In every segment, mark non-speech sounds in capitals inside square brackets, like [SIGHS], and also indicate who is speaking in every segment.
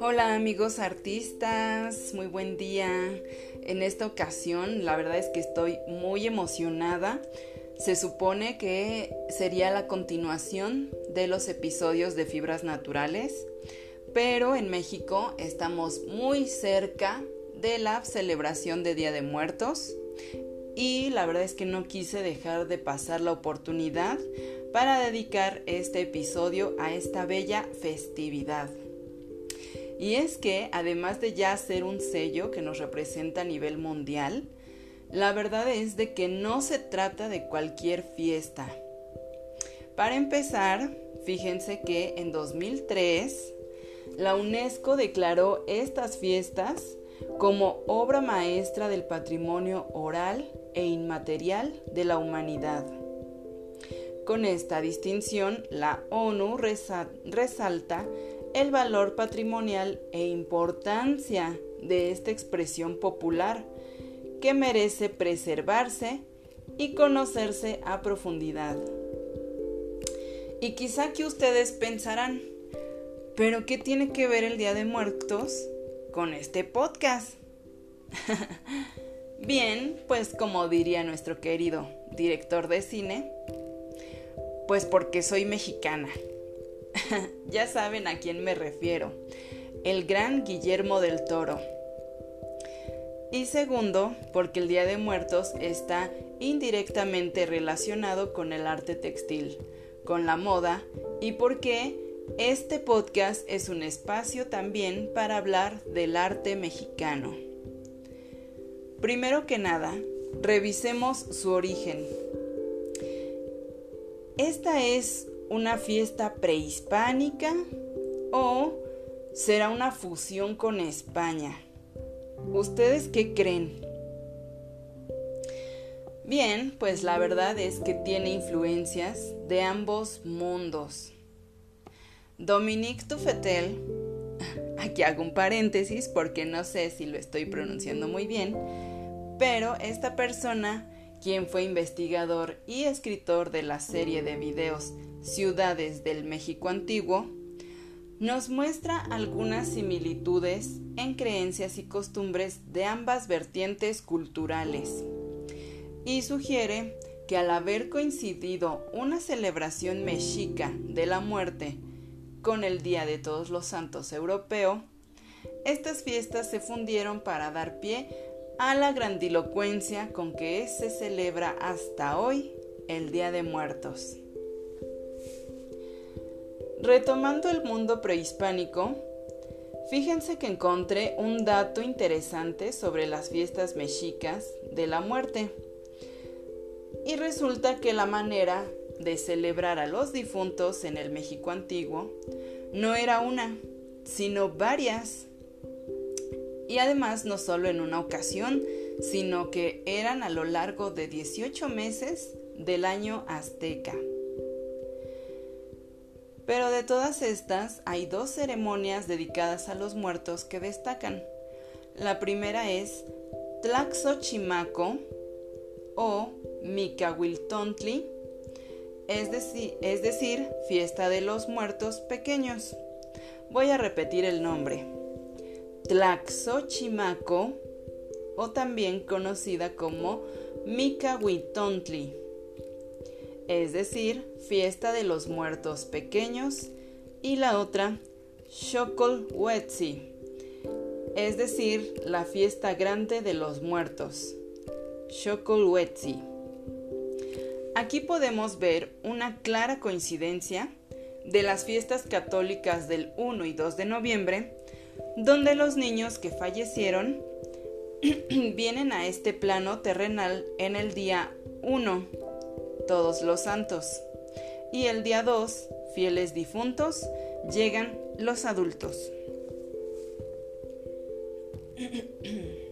Speaker 1: Hola amigos artistas, muy buen día. En esta ocasión la verdad es que estoy muy emocionada. Se supone que sería la continuación de los episodios de fibras naturales, pero en México estamos muy cerca de la celebración de Día de Muertos y la verdad es que no quise dejar de pasar la oportunidad para dedicar este episodio a esta bella festividad. Y es que, además de ya ser un sello que nos representa a nivel mundial, la verdad es de que no se trata de cualquier fiesta. Para empezar, fíjense que en 2003 la UNESCO declaró estas fiestas como obra maestra del patrimonio oral e inmaterial de la humanidad. Con esta distinción, la ONU resalta el valor patrimonial e importancia de esta expresión popular que merece preservarse y conocerse a profundidad. Y quizá que ustedes pensarán, pero ¿qué tiene que ver el Día de Muertos con este podcast? [LAUGHS] Bien, pues como diría nuestro querido director de cine, pues porque soy mexicana. [LAUGHS] ya saben a quién me refiero, el gran Guillermo del Toro. Y segundo, porque el Día de Muertos está indirectamente relacionado con el arte textil, con la moda y porque este podcast es un espacio también para hablar del arte mexicano. Primero que nada, revisemos su origen. Esta es una fiesta prehispánica o será una fusión con España? ¿Ustedes qué creen? Bien, pues la verdad es que tiene influencias de ambos mundos. Dominique Tufetel, [LAUGHS] aquí hago un paréntesis porque no sé si lo estoy pronunciando muy bien, pero esta persona, quien fue investigador y escritor de la serie de videos Ciudades del México Antiguo, nos muestra algunas similitudes en creencias y costumbres de ambas vertientes culturales y sugiere que al haber coincidido una celebración mexica de la muerte con el Día de Todos los Santos europeo, estas fiestas se fundieron para dar pie a la grandilocuencia con que se celebra hasta hoy el Día de Muertos. Retomando el mundo prehispánico, fíjense que encontré un dato interesante sobre las fiestas mexicas de la muerte. Y resulta que la manera de celebrar a los difuntos en el México antiguo no era una, sino varias. Y además no solo en una ocasión, sino que eran a lo largo de 18 meses del año azteca. Pero de todas estas hay dos ceremonias dedicadas a los muertos que destacan. La primera es Tlaxochimaco o Micahuiltontli, es decir, es decir, fiesta de los muertos pequeños. Voy a repetir el nombre. Tlaxochimaco o también conocida como Micahuiltontli es decir, fiesta de los muertos pequeños, y la otra, Xocolhuetzi, es decir, la fiesta grande de los muertos, Xocolhuetzi. Aquí podemos ver una clara coincidencia de las fiestas católicas del 1 y 2 de noviembre, donde los niños que fallecieron [CLEARS THROAT] vienen a este plano terrenal en el día 1 todos los santos. Y el día 2, fieles difuntos, llegan los adultos. [CLEARS THROAT]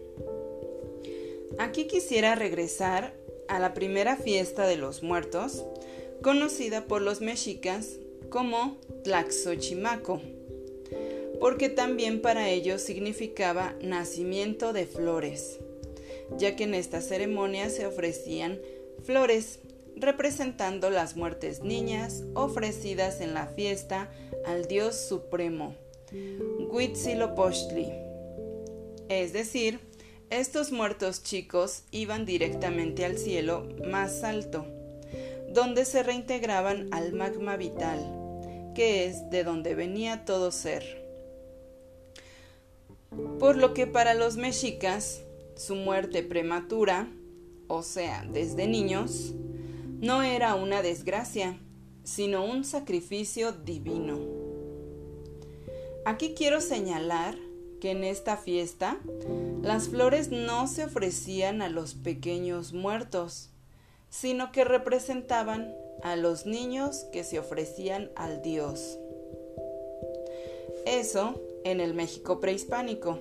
Speaker 1: Aquí quisiera regresar a la primera fiesta de los muertos, conocida por los mexicas como Tlaxochimaco, porque también para ellos significaba nacimiento de flores, ya que en esta ceremonia se ofrecían flores representando las muertes niñas ofrecidas en la fiesta al Dios Supremo, Huitzilopochtli. Es decir, estos muertos chicos iban directamente al cielo más alto, donde se reintegraban al magma vital, que es de donde venía todo ser. Por lo que para los mexicas, su muerte prematura, o sea, desde niños, no era una desgracia, sino un sacrificio divino. Aquí quiero señalar que en esta fiesta las flores no se ofrecían a los pequeños muertos, sino que representaban a los niños que se ofrecían al Dios. Eso en el México prehispánico.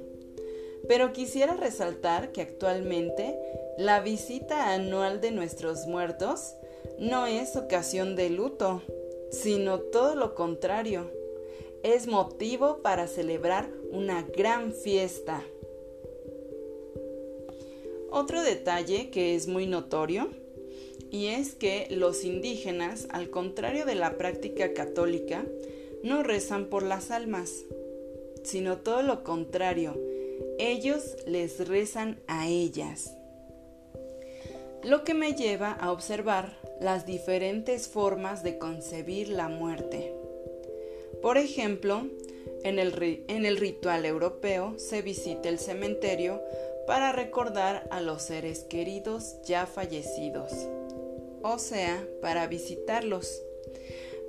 Speaker 1: Pero quisiera resaltar que actualmente la visita anual de nuestros muertos no es ocasión de luto, sino todo lo contrario. Es motivo para celebrar una gran fiesta. Otro detalle que es muy notorio y es que los indígenas, al contrario de la práctica católica, no rezan por las almas, sino todo lo contrario, ellos les rezan a ellas. Lo que me lleva a observar las diferentes formas de concebir la muerte. Por ejemplo, en el, en el, ritual europeo se visita el cementerio para recordar a los seres queridos ya fallecidos, o sea, para visitarlos.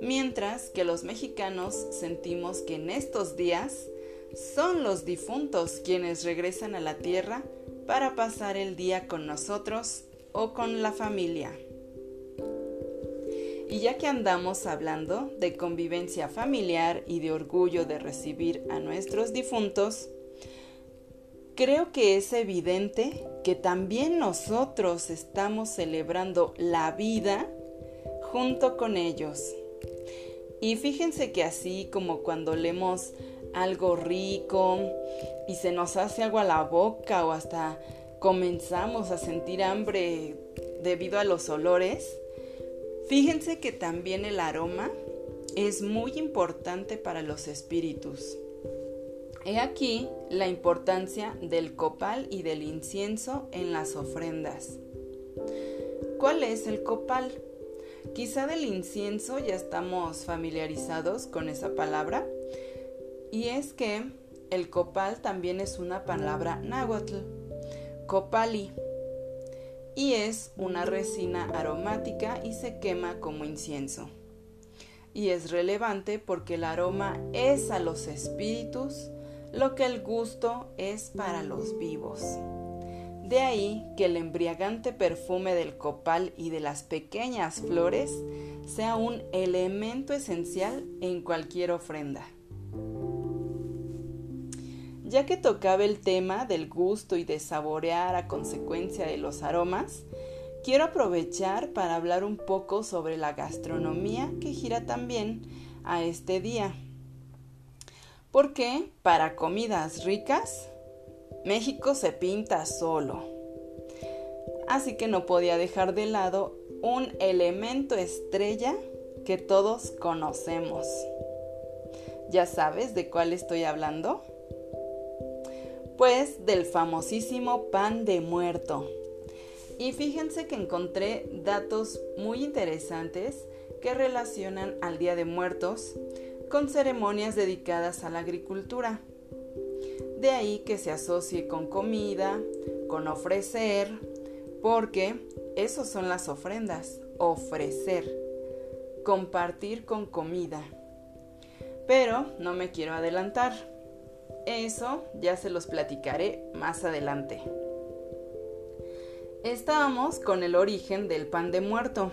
Speaker 1: Mientras que los mexicanos sentimos que en estos días son los difuntos quienes regresan a la tierra para pasar el día con nosotros o con la familia. Y ya que andamos hablando de convivencia familiar y de orgullo de recibir a nuestros difuntos, creo que es evidente que también nosotros estamos celebrando la vida junto con ellos. Y fíjense que así como cuando leemos algo rico y se nos hace agua a la boca o hasta comenzamos a sentir hambre debido a los olores, Fíjense que también el aroma es muy importante para los espíritus. He aquí la importancia del copal y del incienso en las ofrendas. ¿Cuál es el copal? Quizá del incienso ya estamos familiarizados con esa palabra. Y es que el copal también es una palabra náhuatl, copali, y es una resina aromática y se quema como incienso. Y es relevante porque el aroma es a los espíritus lo que el gusto es para los vivos. De ahí que el embriagante perfume del copal y de las pequeñas flores sea un elemento esencial en cualquier ofrenda. Ya que tocaba el tema del gusto y de saborear a consecuencia de los aromas, quiero aprovechar para hablar un poco sobre la gastronomía que gira también a este día. Porque para comidas ricas, México se pinta solo. Así que no podía dejar de lado un elemento estrella que todos conocemos. ¿Ya sabes de cuál estoy hablando? pues del famosísimo pan de muerto. Y fíjense que encontré datos muy interesantes que relacionan al Día de Muertos con ceremonias dedicadas a la agricultura. De ahí que se asocie con comida, con ofrecer, porque esos son las ofrendas, ofrecer, compartir con comida. Pero no me quiero adelantar. Eso ya se los platicaré más adelante. Estábamos con el origen del pan de muerto.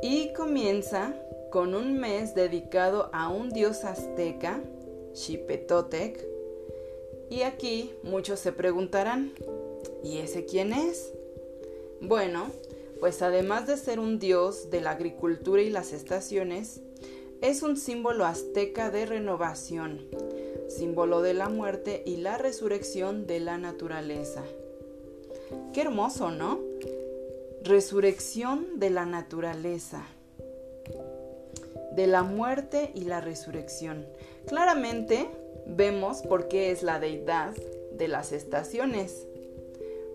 Speaker 1: Y comienza con un mes dedicado a un dios azteca, Xipetotec. Y aquí muchos se preguntarán, ¿y ese quién es? Bueno, pues además de ser un dios de la agricultura y las estaciones, es un símbolo azteca de renovación, símbolo de la muerte y la resurrección de la naturaleza. Qué hermoso, ¿no? resurrección de la naturaleza, de la muerte y la resurrección. Claramente vemos por qué es la deidad de las estaciones,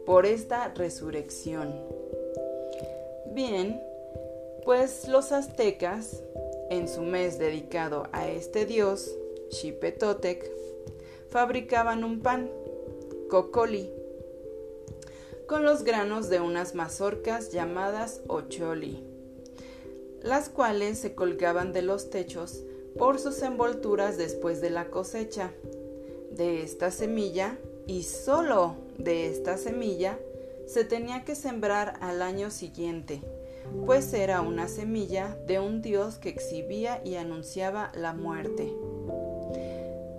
Speaker 1: por esta resurrección. Bien, pues los aztecas, en su mes dedicado a este dios, Xipetotec, fabricaban un pan, cocoli, con los granos de unas mazorcas llamadas ocholi, las cuales se colgaban de los techos por sus envolturas después de la cosecha. De esta semilla, y solo de esta semilla, se tenía que sembrar al año siguiente, pues era una semilla de un dios que exhibía y anunciaba la muerte.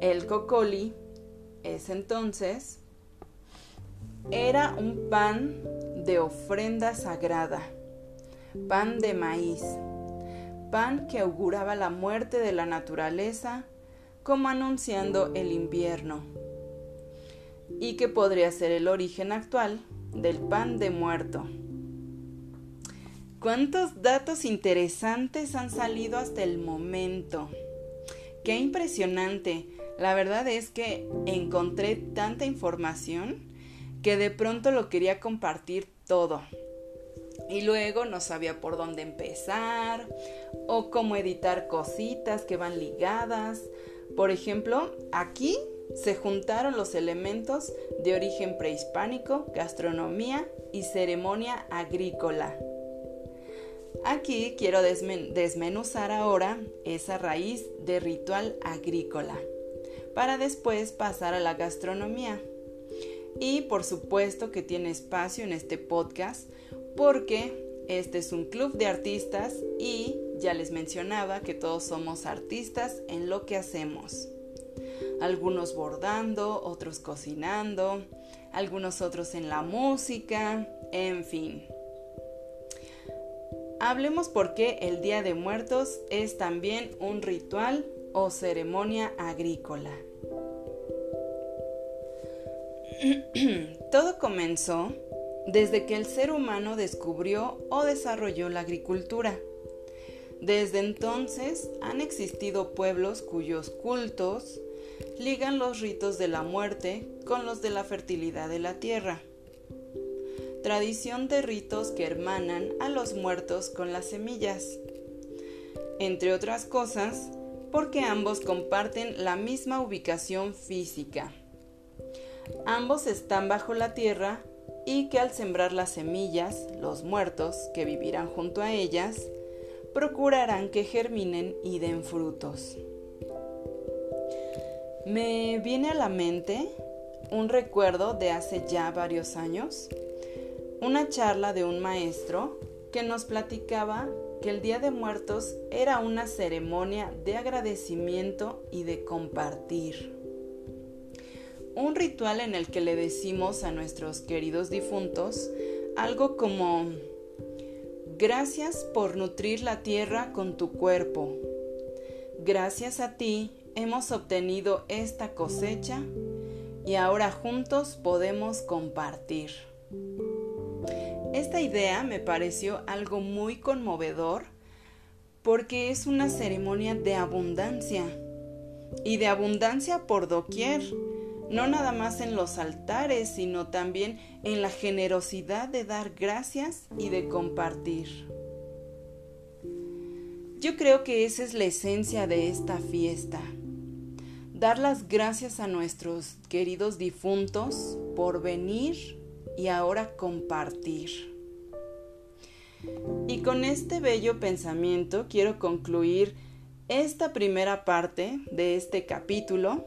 Speaker 1: El cocoli es entonces era un pan de ofrenda sagrada, pan de maíz, pan que auguraba la muerte de la naturaleza, como anunciando el invierno, y que podría ser el origen actual del pan de muerto. ¿Cuántos datos interesantes han salido hasta el momento? Qué impresionante. La verdad es que encontré tanta información que de pronto lo quería compartir todo. Y luego no sabía por dónde empezar o cómo editar cositas que van ligadas. Por ejemplo, aquí se juntaron los elementos de origen prehispánico, gastronomía y ceremonia agrícola. Aquí quiero desmenuzar ahora esa raíz de ritual agrícola, para después pasar a la gastronomía. Y por supuesto que tiene espacio en este podcast porque este es un club de artistas y ya les mencionaba que todos somos artistas en lo que hacemos. Algunos bordando, otros cocinando, algunos otros en la música, en fin. Hablemos por qué el Día de Muertos es también un ritual o ceremonia agrícola. [CLEARS THROAT] Todo comenzó desde que el ser humano descubrió o desarrolló la agricultura. Desde entonces han existido pueblos cuyos cultos ligan los ritos de la muerte con los de la fertilidad de la tierra. Tradición de ritos que hermanan a los muertos con las semillas. Entre otras cosas, porque ambos comparten la misma ubicación física. Ambos están bajo la tierra y que al sembrar las semillas, los muertos que vivirán junto a ellas, procurarán que germinen y den frutos. Me viene a la mente un recuerdo de hace ya varios años, una charla de un maestro que nos platicaba que el Día de Muertos era una ceremonia de agradecimiento y de compartir un ritual en el que le decimos a nuestros queridos difuntos algo como gracias por nutrir la tierra con tu cuerpo. Gracias a ti hemos obtenido esta cosecha y ahora juntos podemos compartir. Esta idea me pareció algo muy conmovedor porque es una ceremonia de abundancia y de abundancia por doquier no nada más en los altares, sino también en la generosidad de dar gracias y de compartir. Yo creo que esa es la esencia de esta fiesta. Dar las gracias a nuestros queridos difuntos por venir y ahora compartir. Y con este bello pensamiento quiero concluir esta primera parte de este capítulo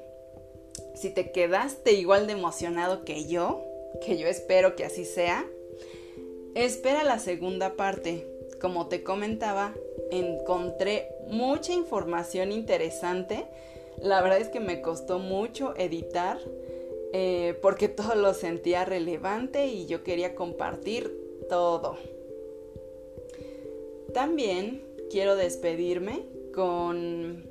Speaker 1: si te quedaste igual de emocionado que yo, que yo espero que así sea, espera la segunda parte. Como te comentaba, encontré mucha información interesante. La verdad es que me costó mucho editar eh, porque [LAUGHS] todo lo sentía relevante y yo quería compartir todo. También quiero despedirme con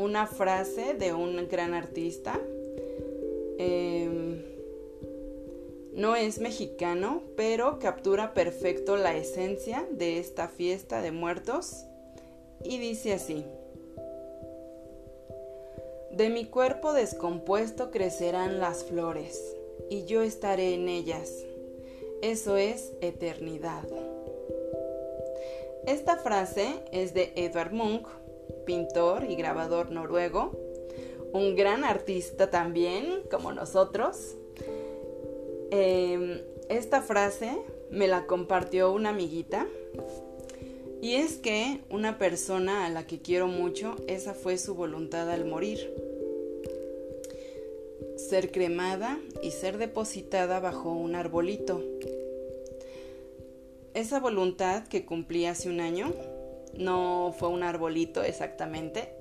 Speaker 1: una frase de un gran artista. Em, No es mexicano, pero captura perfecto la esencia de esta fiesta de muertos y dice así. De mi cuerpo descompuesto crecerán las flores, y yo estaré en ellas. Eso es eternidad. Esta frase es de Edvard Munch, pintor y grabador noruego, un gran artista también, como nosotros. Em, esta frase me la compartió una amiguita y es que una persona a la que quiero mucho, esa fue su voluntad al morir. Ser cremada y ser depositada bajo un arbolito. Esa voluntad que cumplí hace un año, no fue un arbolito exactamente,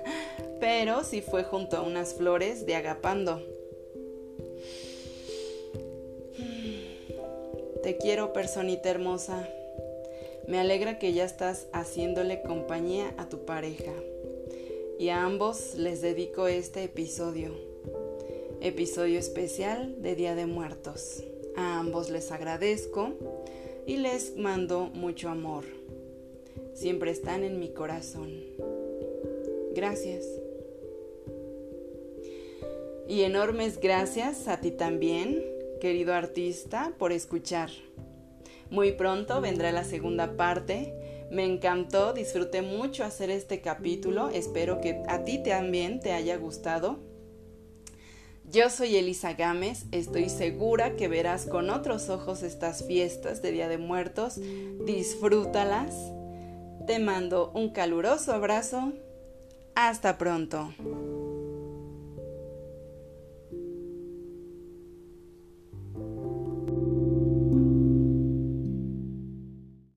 Speaker 1: [LAUGHS] pero sí fue junto a unas flores de agapando. [SIGHS] Te quiero, personita hermosa. Me alegra que ya estás haciéndole compañía a tu pareja. Y a ambos les dedico este episodio. Episodio especial de Día de Muertos. A ambos les agradezco y les mando mucho amor. Siempre están en mi corazón. Gracias. Y enormes gracias a ti también, querido artista, por escuchar. Muy pronto vendrá la segunda parte. Me encantó, disfruté mucho hacer este capítulo. Espero que a ti también te haya gustado. Yo soy Elisa Gámez, estoy segura que verás con otros ojos estas fiestas de Día de Muertos. Disfrútalas. Te mando un caluroso abrazo. Hasta pronto.